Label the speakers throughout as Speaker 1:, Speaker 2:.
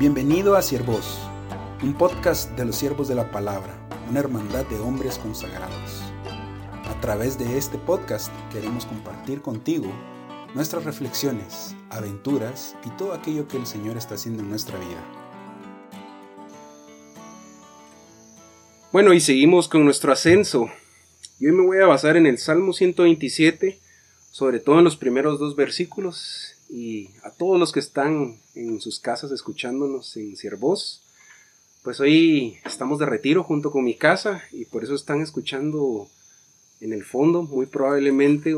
Speaker 1: Bienvenido a Siervos, un podcast de los siervos de la palabra, una hermandad de hombres consagrados. A través de este podcast queremos compartir contigo nuestras reflexiones, aventuras y todo aquello que el Señor está haciendo en nuestra vida.
Speaker 2: Bueno, y seguimos con nuestro ascenso. Y hoy me voy a basar en el Salmo 127, sobre todo en los primeros dos versículos, y a todos los que están en sus casas escuchándonos en Ciervos. Pues hoy estamos de retiro junto con mi casa y por eso están escuchando en el fondo muy probablemente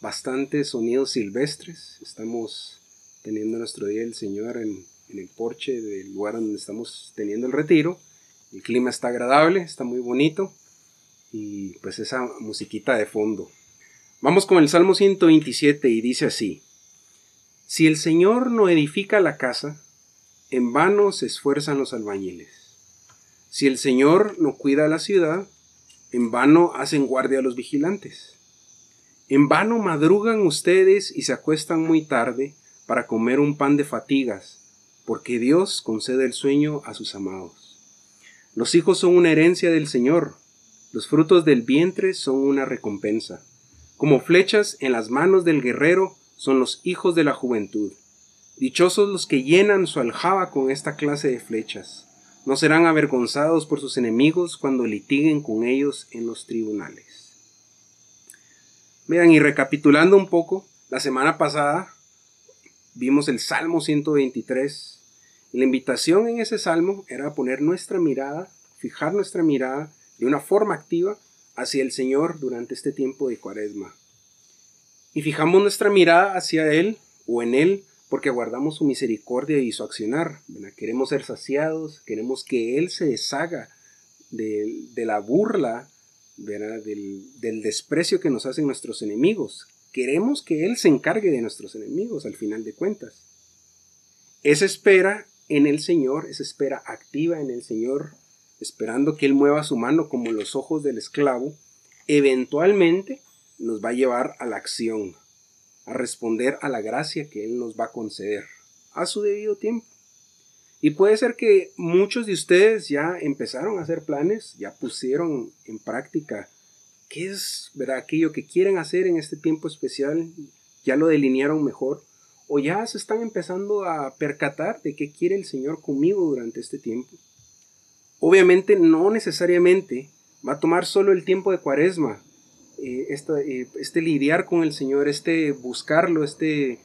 Speaker 2: bastantes sonidos silvestres. Estamos teniendo nuestro día del Señor en, en el porche del lugar donde estamos teniendo el retiro. El clima está agradable, está muy bonito y pues esa musiquita de fondo. Vamos con el Salmo 127 y dice así. Si el Señor no edifica la casa, en vano se esfuerzan los albañiles. Si el Señor no cuida la ciudad, en vano hacen guardia los vigilantes. En vano madrugan ustedes y se acuestan muy tarde para comer un pan de fatigas, porque Dios concede el sueño a sus amados. Los hijos son una herencia del Señor, los frutos del vientre son una recompensa. Como flechas en las manos del guerrero, son los hijos de la juventud. Dichosos los que llenan su aljaba con esta clase de flechas. No serán avergonzados por sus enemigos cuando litiguen con ellos en los tribunales. Vean, y recapitulando un poco, la semana pasada vimos el Salmo 123. Y la invitación en ese salmo era poner nuestra mirada, fijar nuestra mirada de una forma activa hacia el Señor durante este tiempo de cuaresma y fijamos nuestra mirada hacia Él o en Él porque guardamos su misericordia y su accionar. Queremos ser saciados, queremos que Él se deshaga de, la burla, Del, del desprecio que nos hacen nuestros enemigos. Queremos que Él se encargue de nuestros enemigos al final de cuentas. Esa espera en el Señor, esa espera activa en el Señor, esperando que Él mueva su mano como los ojos del esclavo, eventualmente nos va a llevar a la acción, a responder a la gracia que Él nos va a conceder a su debido tiempo. Y puede ser que muchos de ustedes ya empezaron a hacer planes, ya pusieron en práctica qué es ¿verdad? aquello que quieren hacer en este tiempo especial, ya lo delinearon mejor, o ya se están empezando a percatar de qué quiere el Señor conmigo durante este tiempo. Obviamente no necesariamente va a tomar solo el tiempo de cuaresma eh, eh, este lidiar con el Señor, este buscarlo, este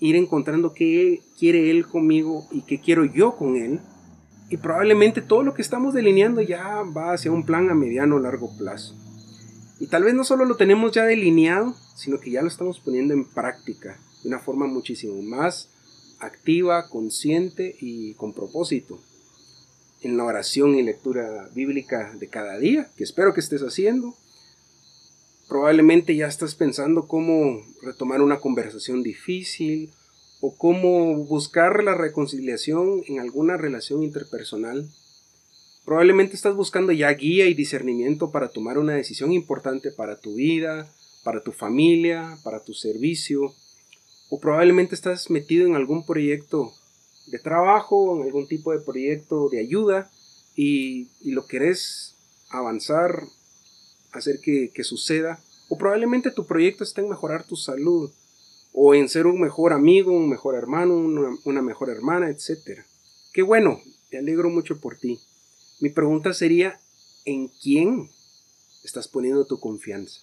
Speaker 2: ir encontrando qué quiere Él conmigo y qué quiero yo con Él. Y probablemente todo lo que estamos delineando ya va hacia un plan a mediano o largo plazo. Y tal vez no solo lo tenemos ya delineado, sino que ya lo estamos poniendo en práctica de una forma muchísimo más activa, consciente y con propósito. En la oración y lectura bíblica de cada día, que espero que estés haciendo, Probablemente ya estás pensando cómo retomar una conversación difícil o cómo buscar la reconciliación en alguna relación interpersonal. Probablemente estás buscando ya guía y discernimiento para tomar una decisión importante para tu vida, para tu familia, para tu servicio. O probablemente estás metido en algún proyecto de trabajo, en algún tipo de proyecto de ayuda y, lo querés avanzar hacer que, suceda. O probablemente tu proyecto está en mejorar tu salud, o en ser un mejor amigo, un mejor hermano, una, mejor hermana, etc. Qué bueno, me alegro mucho por ti. Mi pregunta sería, ¿en quién estás poniendo tu confianza?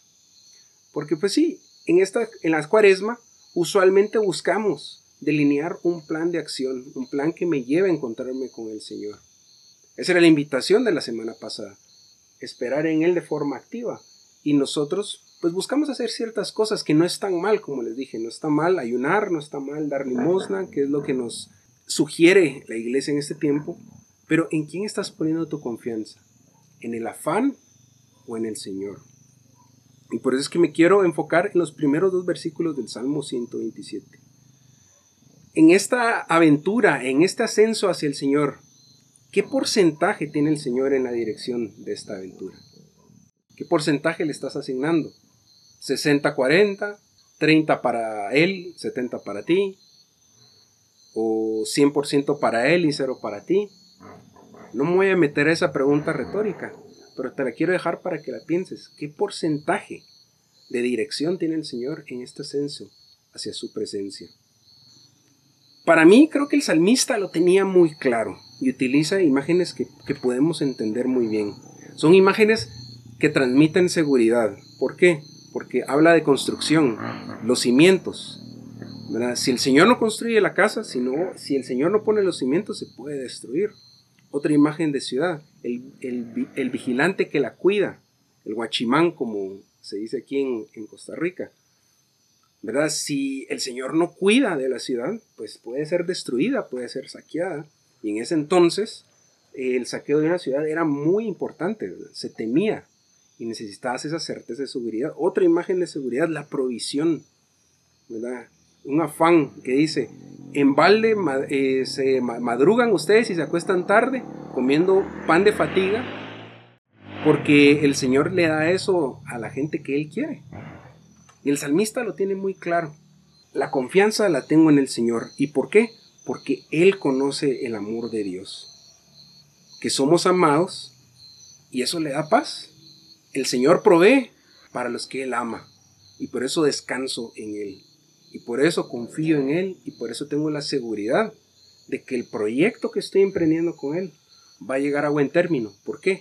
Speaker 2: Porque pues sí, en, esta, en la cuaresma usualmente buscamos delinear un plan de acción, un plan que me lleve a encontrarme con el Señor. Esa era la invitación de la semana pasada esperar en Él de forma activa. Y nosotros, pues buscamos hacer ciertas cosas que no están mal, como les dije, no está mal ayunar, no está mal dar limosna, que es lo que nos sugiere la iglesia en este tiempo. Pero ¿en quién estás poniendo tu confianza? ¿En el afán o en el Señor? Y por eso es que me quiero enfocar en los primeros dos versículos del Salmo 127. En esta aventura, en este ascenso hacia el Señor, ¿Qué porcentaje tiene el Señor en la dirección de esta aventura? ¿Qué porcentaje le estás asignando? ¿60-40? ¿30 para Él? ¿70 para ti? ¿O 100% para Él y cero para ti? No me voy a meter a esa pregunta retórica, pero te la quiero dejar para que la pienses. ¿Qué porcentaje de dirección tiene el Señor en este ascenso hacia su presencia? Para mí creo que el salmista lo tenía muy claro y utiliza imágenes que, podemos entender muy bien. Son imágenes que transmiten seguridad. ¿Por qué? Porque habla de construcción, los cimientos. Si el Señor no construye la casa, si, si el Señor no pone los cimientos, se puede destruir. Otra imagen de ciudad, el, vigilante que la cuida, el guachimán, como se dice aquí en, Costa Rica. ¿verdad? Si el Señor no cuida de la ciudad, pues puede ser destruida, puede ser saqueada. Y en ese entonces, el saqueo de una ciudad era muy importante, se temía y necesitabas esa certeza de seguridad. Otra imagen de seguridad, la provisión, ¿verdad? Un afán que dice, en balde eh, se madrugan ustedes y se acuestan tarde comiendo pan de fatiga, porque el Señor le da eso a la gente que Él quiere. Y el salmista lo tiene muy claro. La confianza la tengo en el Señor. ¿Y por qué? Porque Él conoce el amor de Dios. Que somos amados y eso le da paz. El Señor provee para los que Él ama. Y por eso descanso en Él. Y por eso confío en Él y por eso tengo la seguridad de que el proyecto que estoy emprendiendo con Él va a llegar a buen término. ¿Por qué?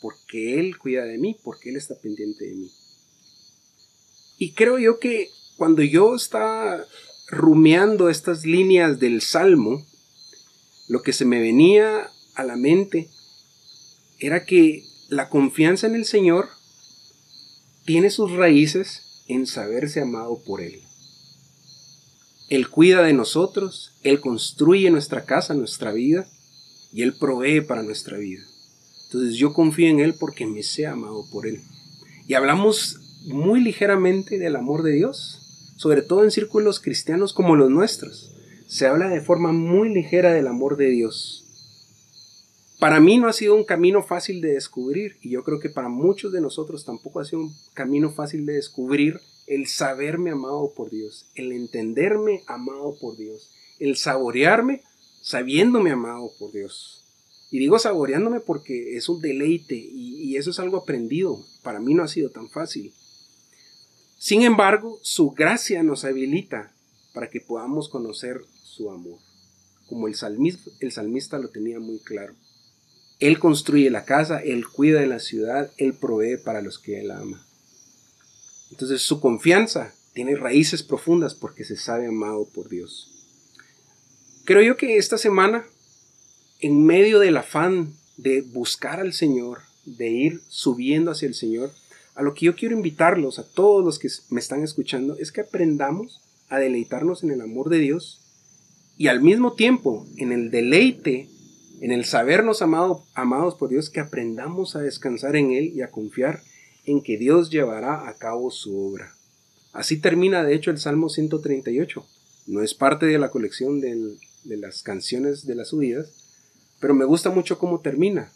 Speaker 2: Porque Él cuida de mí, porque Él está pendiente de mí. Y creo yo que cuando yo estaba rumeando estas líneas del Salmo, lo que se me venía a la mente era que la confianza en el Señor tiene sus raíces en saberse amado por Él. Él cuida de nosotros, Él construye nuestra casa, nuestra vida, y Él provee para nuestra vida. Entonces yo confío en Él porque me sé amado por Él. Y hablamos muy ligeramente del amor de Dios, sobre todo en círculos cristianos como los nuestros. Se habla de forma muy ligera del amor de Dios. Para mí no ha sido un camino fácil de descubrir y yo creo que para muchos de nosotros tampoco ha sido un camino fácil de descubrir el saberme amado por Dios, el entenderme amado por Dios, el saborearme sabiéndome amado por Dios. Y digo saboreándome porque es un deleite y, eso es algo aprendido. Para mí no ha sido tan fácil. Sin embargo, su gracia nos habilita para que podamos conocer su amor, como el salmista, lo tenía muy claro. Él construye la casa, Él cuida de la ciudad, Él provee para los que Él ama. Entonces su confianza tiene raíces profundas porque se sabe amado por Dios. Creo yo que esta semana, en medio del afán de buscar al Señor, de ir subiendo hacia el Señor, a lo que yo quiero invitarlos, a todos los que me están escuchando, es que aprendamos a deleitarnos en el amor de Dios y al mismo tiempo en el deleite, en el sabernos amados por Dios, que aprendamos a descansar en Él y a confiar en que Dios llevará a cabo su obra. Así termina de hecho el Salmo 138. No es parte de la colección de las canciones de las subidas, pero me gusta mucho cómo termina.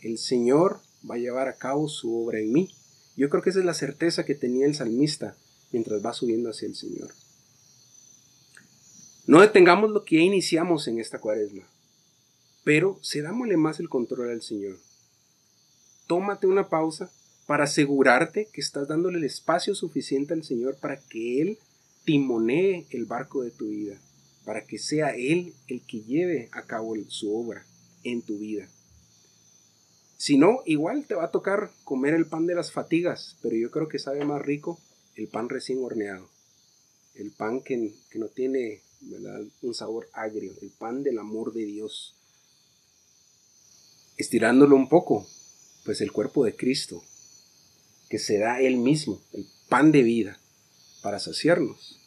Speaker 2: El Señor va a llevar a cabo su obra en mí. Yo creo que esa es la certeza que tenía el salmista mientras va subiendo hacia el Señor. No detengamos lo que ya iniciamos en esta cuaresma, pero cedámosle más el control al Señor. Tómate una pausa para asegurarte que estás dándole el espacio suficiente al Señor para que Él timonee el barco de tu vida, para que sea Él el que lleve a cabo su obra en tu vida. Si no, igual te va a tocar comer el pan de las fatigas, pero yo creo que sabe más rico el pan recién horneado, el pan que, no tiene un sabor agrio, el pan del amor de Dios. Estirándolo un poco, pues el cuerpo de Cristo, que se da Él mismo, el pan de vida, para saciarnos.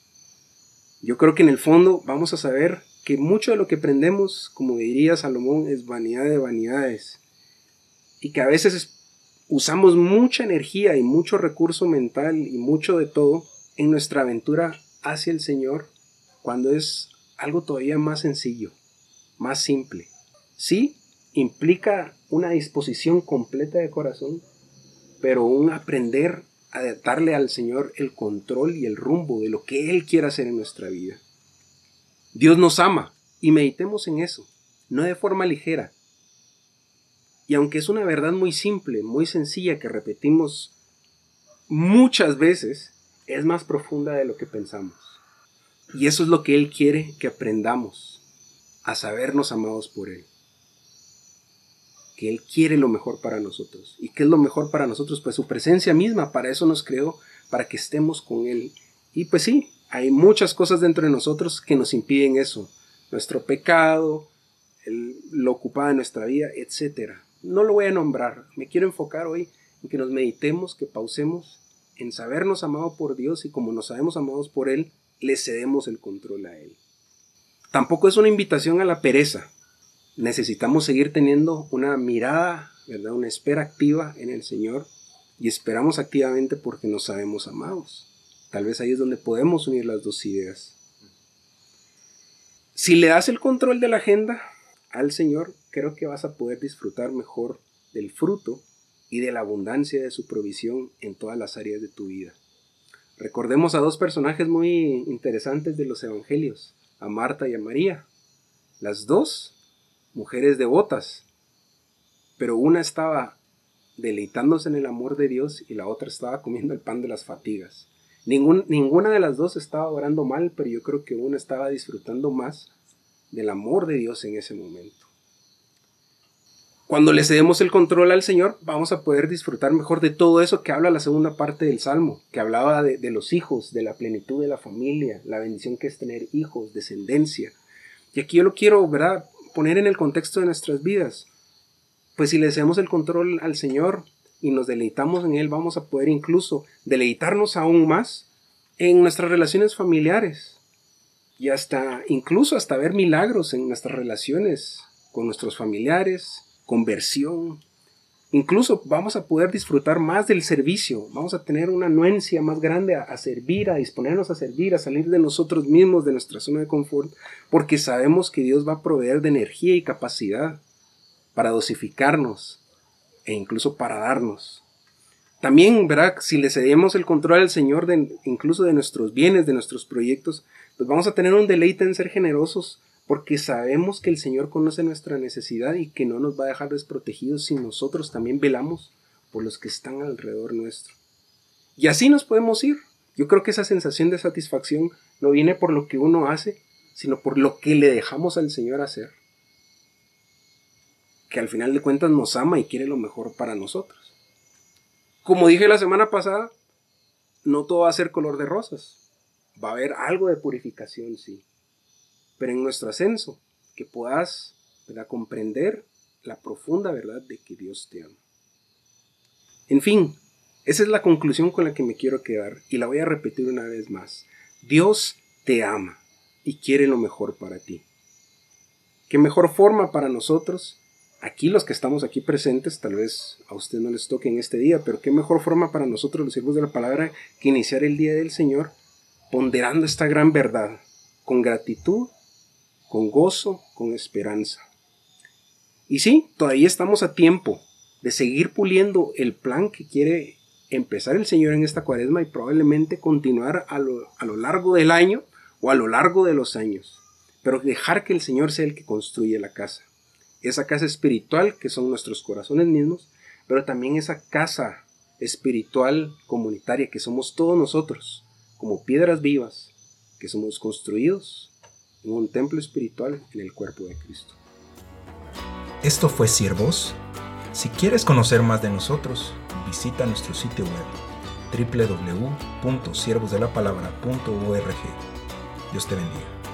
Speaker 2: Yo creo que en el fondo vamos a saber que mucho de lo que aprendemos, como diría Salomón, es vanidad de vanidades. Y que a veces usamos mucha energía y mucho recurso mental y mucho de todo en nuestra aventura hacia el Señor cuando es algo todavía más sencillo, más simple. Sí, implica una disposición completa de corazón, pero un aprender a darle al Señor el control y el rumbo de lo que Él quiere hacer en nuestra vida. Dios nos ama y meditemos en eso, no de forma ligera. Y aunque es una verdad muy simple, muy sencilla que repetimos muchas veces, es más profunda de lo que pensamos. Y eso es lo que Él quiere que aprendamos, a sabernos amados por Él. Que Él quiere lo mejor para nosotros. ¿Y qué es lo mejor para nosotros? Pues su presencia misma, para eso nos creó, para que estemos con Él. Y pues sí, hay muchas cosas dentro de nosotros que nos impiden eso. Nuestro pecado, lo ocupado de nuestra vida, etc. No lo voy a nombrar. Me quiero enfocar hoy en que nos meditemos, que pausemos en sabernos amados por Dios y como nos sabemos amados por Él, le cedemos el control a Él. Tampoco es una invitación a la pereza. Necesitamos seguir teniendo una mirada, ¿verdad? Una espera activa en el Señor y esperamos activamente porque nos sabemos amados. Tal vez ahí es donde podemos unir las dos ideas. Si le das el control de la agenda al Señor, creo que vas a poder disfrutar mejor del fruto y de la abundancia de su provisión en todas las áreas de tu vida. Recordemos a dos personajes muy interesantes de los evangelios, a Marta y a María. Las dos, mujeres devotas, pero una estaba deleitándose en el amor de Dios y la otra estaba comiendo el pan de las fatigas. ninguna de las dos estaba orando mal, pero yo creo que una estaba disfrutando más del amor de Dios en ese momento. Cuando le cedemos el control al Señor, vamos a poder disfrutar mejor de todo eso que habla la segunda parte del Salmo, que hablaba de, los hijos, de la plenitud de la familia, la bendición que es tener hijos, descendencia. Y aquí yo lo quiero, ¿verdad?, poner en el contexto de nuestras vidas. Pues si le cedemos el control al Señor y nos deleitamos en Él, vamos a poder incluso deleitarnos aún más en nuestras relaciones familiares y hasta incluso hasta ver milagros en nuestras relaciones con nuestros familiares, conversión. Incluso vamos a poder disfrutar más del servicio, vamos a tener una anuencia más grande a, servir, a disponernos a servir, a salir de nosotros mismos, de nuestra zona de confort, porque sabemos que Dios va a proveer de energía y capacidad para dosificarnos e incluso para darnos. También, ¿verdad? Si le cedemos el control al Señor, de, incluso de nuestros bienes, de nuestros proyectos, pues vamos a tener un deleite en ser generosos porque sabemos que el Señor conoce nuestra necesidad y que no nos va a dejar desprotegidos si nosotros también velamos por los que están alrededor nuestro. Y así nos podemos ir. Yo creo que esa sensación de satisfacción no viene por lo que uno hace, sino por lo que le dejamos al Señor hacer. Que al final de cuentas nos ama y quiere lo mejor para nosotros. Como dije la semana pasada, no todo va a ser color de rosas. Va a haber algo de purificación, sí pero en nuestro ascenso, que puedas comprender la profunda verdad de que Dios te ama. En fin, esa es la conclusión con la que me quiero quedar y la voy a repetir una vez más. Dios te ama y quiere lo mejor para ti. ¿Qué mejor forma para nosotros? Aquí los que estamos aquí presentes, tal vez a usted no les toque en este día, pero qué mejor forma para nosotros los siervos de la palabra que iniciar el día del Señor ponderando esta gran verdad con gratitud con gozo, con esperanza. Y sí, todavía estamos a tiempo de seguir puliendo el plan que quiere empezar el Señor en esta cuaresma y probablemente continuar a lo, a lo largo del año o a lo largo de los años. Pero dejar que el Señor sea el que construye la casa. Esa casa espiritual que son nuestros corazones mismos, pero también esa casa espiritual comunitaria que somos todos nosotros, como piedras vivas, que somos construidos en un templo espiritual en el cuerpo de Cristo.
Speaker 1: Esto fue Siervos. Si quieres conocer más de nosotros, visita nuestro sitio web www.siervosdelapalabra.org. Dios te bendiga.